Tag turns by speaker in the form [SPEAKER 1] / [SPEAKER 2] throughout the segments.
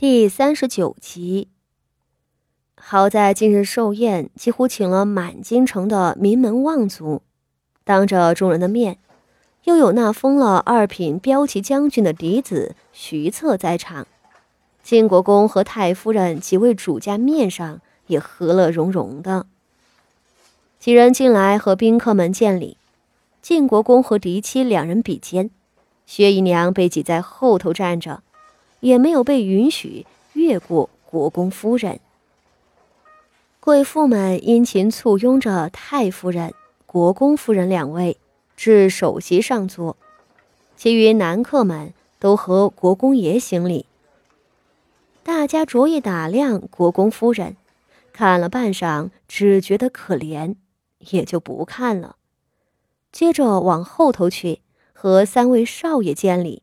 [SPEAKER 1] 第三十九集。好在今日寿宴几乎请了满京城的名门望族，当着众人的面，又有那封了二品骠骑将军的嫡子徐策在场，晋国公和太夫人几位主家面上也和乐融融的。几人进来和宾客们见礼，晋国公和嫡妻两人比肩，薛姨娘被挤在后头站着。也没有被允许越过国公夫人。贵妇们殷勤簇拥着太夫人、国公夫人两位至首席上座，其余男客们都和国公爷行礼。大家着意打量国公夫人，看了半晌，只觉得可怜，也就不看了。接着往后头去，和三位少爷见礼。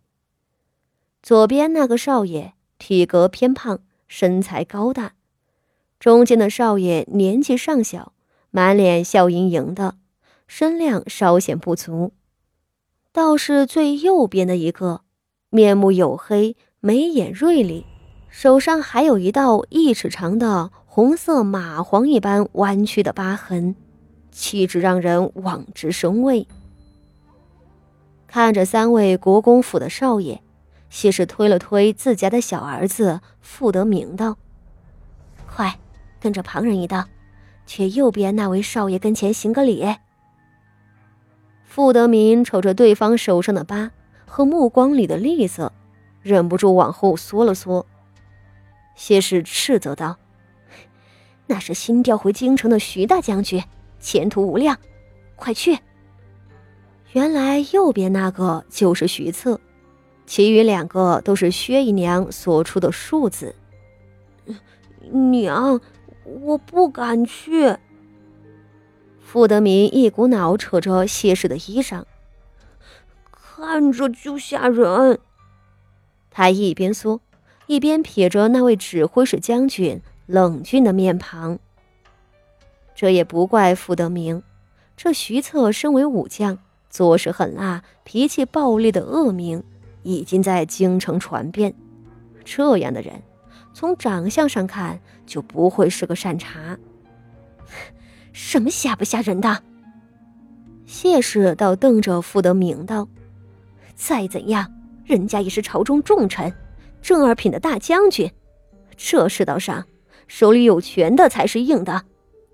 [SPEAKER 1] 左边那个少爷体格偏胖，身材高大；中间的少爷年纪尚小，满脸笑盈盈的，身量稍显不足。倒是最右边的一个，面目黝黑，眉眼锐利，手上还有一道一尺长的红色蚂蟥一般弯曲的疤痕，气质让人望之生畏。看着三位国公府的少爷。谢氏推了推自家的小儿子傅德明，道：“快，跟着旁人一道，去右边那位少爷跟前行个礼。”傅德明瞅着对方手上的疤和目光里的厉色，忍不住往后缩了缩。谢氏斥责道：“那是新调回京城的徐大将军，前途无量，快去！”原来右边那个就是徐策。其余两个都是薛姨娘所出的数字。
[SPEAKER 2] 娘，我不敢去。
[SPEAKER 1] 傅德明一股脑扯着谢氏的衣裳，
[SPEAKER 2] 看着就吓人。
[SPEAKER 1] 他一边说，一边瞥着那位指挥使将军冷峻的面庞。这也不怪傅德明，这徐策身为武将，做事狠辣、脾气暴烈的恶名。已经在京城传遍，这样的人，从长相上看就不会是个善茬。什么吓不吓人的？谢氏倒瞪着傅德明道：“再怎样，人家也是朝中重臣，正二品的大将军。这世道上，手里有权的才是硬的。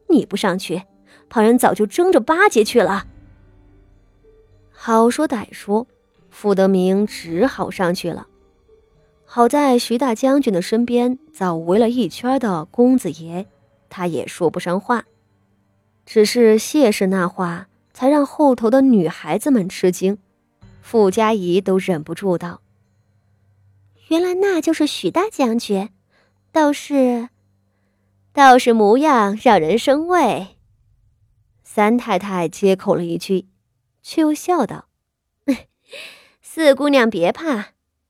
[SPEAKER 1] 你不上去，旁人早就争着巴结去了。”好说歹说。傅德明只好上去了。好在徐大将军的身边早围了一圈的公子爷，他也说不上话。只是谢氏那话，才让后头的女孩子们吃惊。傅家仪都忍不住道：“
[SPEAKER 3] 原来那就是徐大将军，倒是，
[SPEAKER 1] 倒是模样让人生畏。”三太太接口了一句，却又笑道。四姑娘别怕，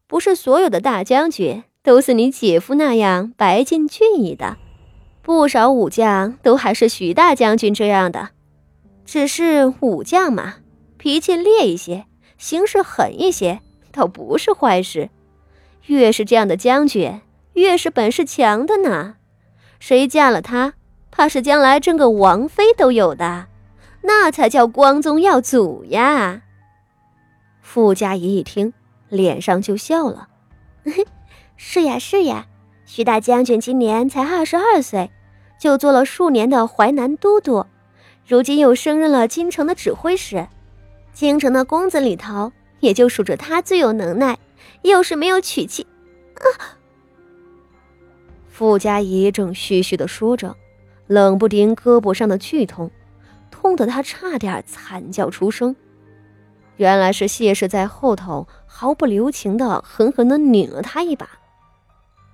[SPEAKER 1] 不是所有的大将军都是你姐夫那样白净俊逸的，不少武将都还是徐大将军这样的。只是武将嘛，脾气烈一些，行事狠一些，倒不是坏事。越是这样的将军，越是本事强的呢。谁嫁了他，怕是将来争个王妃都有的，那才叫光宗耀祖呀。傅家仪一听，脸上就笑了：“
[SPEAKER 3] 是呀，是呀，徐大将军今年才二十二岁，就做了数年的淮南都督，如今又升任了京城的指挥使。京城的公子里头，也就数着他最有能耐。又是没有娶妻。”啊！
[SPEAKER 1] 傅家仪正絮絮的说着，冷不丁胳膊上的剧痛，痛得他差点惨叫出声。原来是谢氏在后头毫不留情的狠狠的拧了他一把，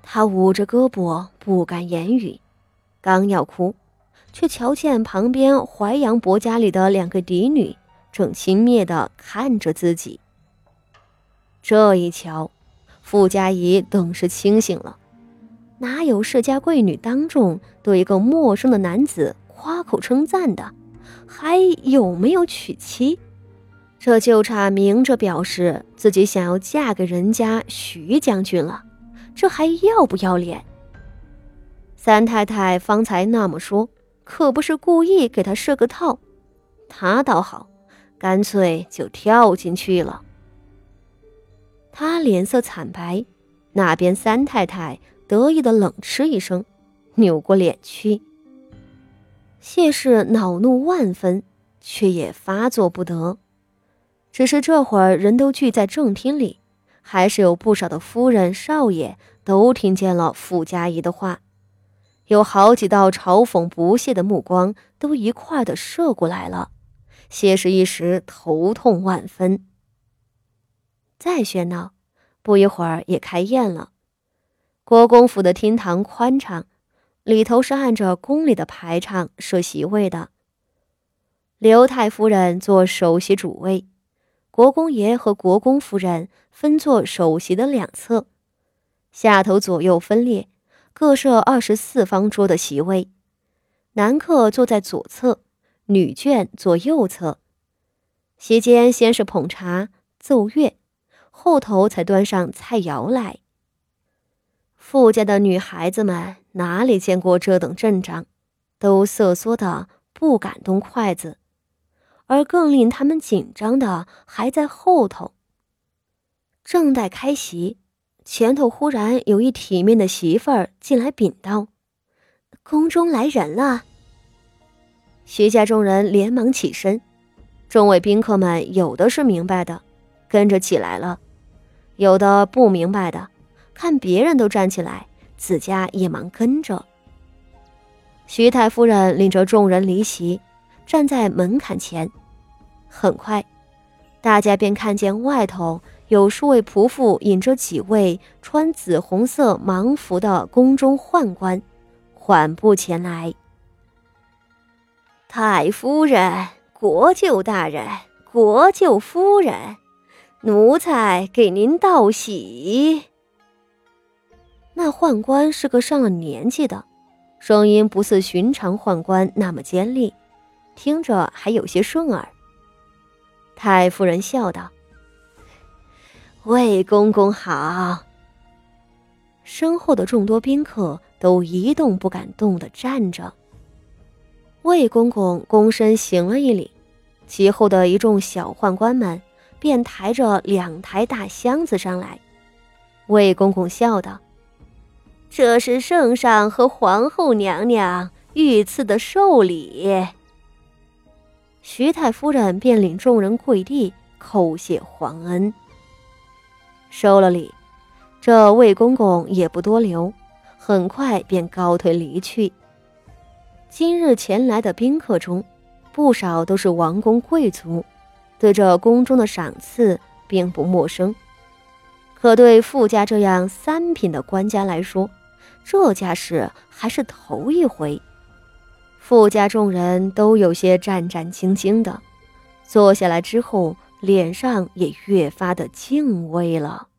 [SPEAKER 1] 他捂着胳膊不敢言语，刚要哭，却瞧见旁边淮阳伯家里的两个嫡女正轻蔑的看着自己。这一瞧，傅家仪顿时清醒了，哪有世家贵女当众对一个陌生的男子夸口称赞的？还有没有娶妻？这就差明着表示自己想要嫁给人家徐将军了，这还要不要脸？三太太方才那么说，可不是故意给他设个套。他倒好，干脆就跳进去了。他脸色惨白，那边三太太得意的冷嗤一声，扭过脸去。谢氏恼怒万分，却也发作不得。只是这会儿人都聚在正厅里，还是有不少的夫人少爷都听见了傅家仪的话，有好几道嘲讽不屑的目光都一块的射过来了。谢氏一时头痛万分。再喧闹，不一会儿也开宴了。国公府的厅堂宽敞，里头是按着宫里的排场设席位的。刘太夫人坐首席主位。国公爷和国公夫人分坐首席的两侧，下头左右分列，各设二十四方桌的席位。男客坐在左侧，女眷坐右侧。席间先是捧茶奏乐，后头才端上菜肴来。富家的女孩子们哪里见过这等阵仗，都瑟缩的不敢动筷子。而更令他们紧张的还在后头。正待开席，前头忽然有一体面的媳妇儿进来禀道：“宫中来人了。”徐家众人连忙起身，众位宾客们有的是明白的，跟着起来了；有的不明白的，看别人都站起来，自家也忙跟着。徐太夫人领着众人离席。站在门槛前，很快，大家便看见外头有数位仆妇引着几位穿紫红色芒服的宫中宦官，缓步前来。
[SPEAKER 2] 太夫人、国舅大人、国舅夫人，奴才给您道喜。
[SPEAKER 1] 那宦官是个上了年纪的，声音不似寻常宦官那么尖利。听着还有些顺耳。太夫人笑道：“
[SPEAKER 2] 魏公公好。”
[SPEAKER 1] 身后的众多宾客都一动不敢动的站着。魏公公躬身行了一礼，其后的一众小宦官们便抬着两台大箱子上来。魏公公笑道：“
[SPEAKER 2] 这是圣上和皇后娘娘御赐的寿礼。”
[SPEAKER 1] 徐太夫人便领众人跪地叩谢皇恩，收了礼，这魏公公也不多留，很快便告退离去。今日前来的宾客中，不少都是王公贵族，对这宫中的赏赐并不陌生。可对傅家这样三品的官家来说，这家事还是头一回。富家众人都有些战战兢兢的，坐下来之后，脸上也越发的敬畏了。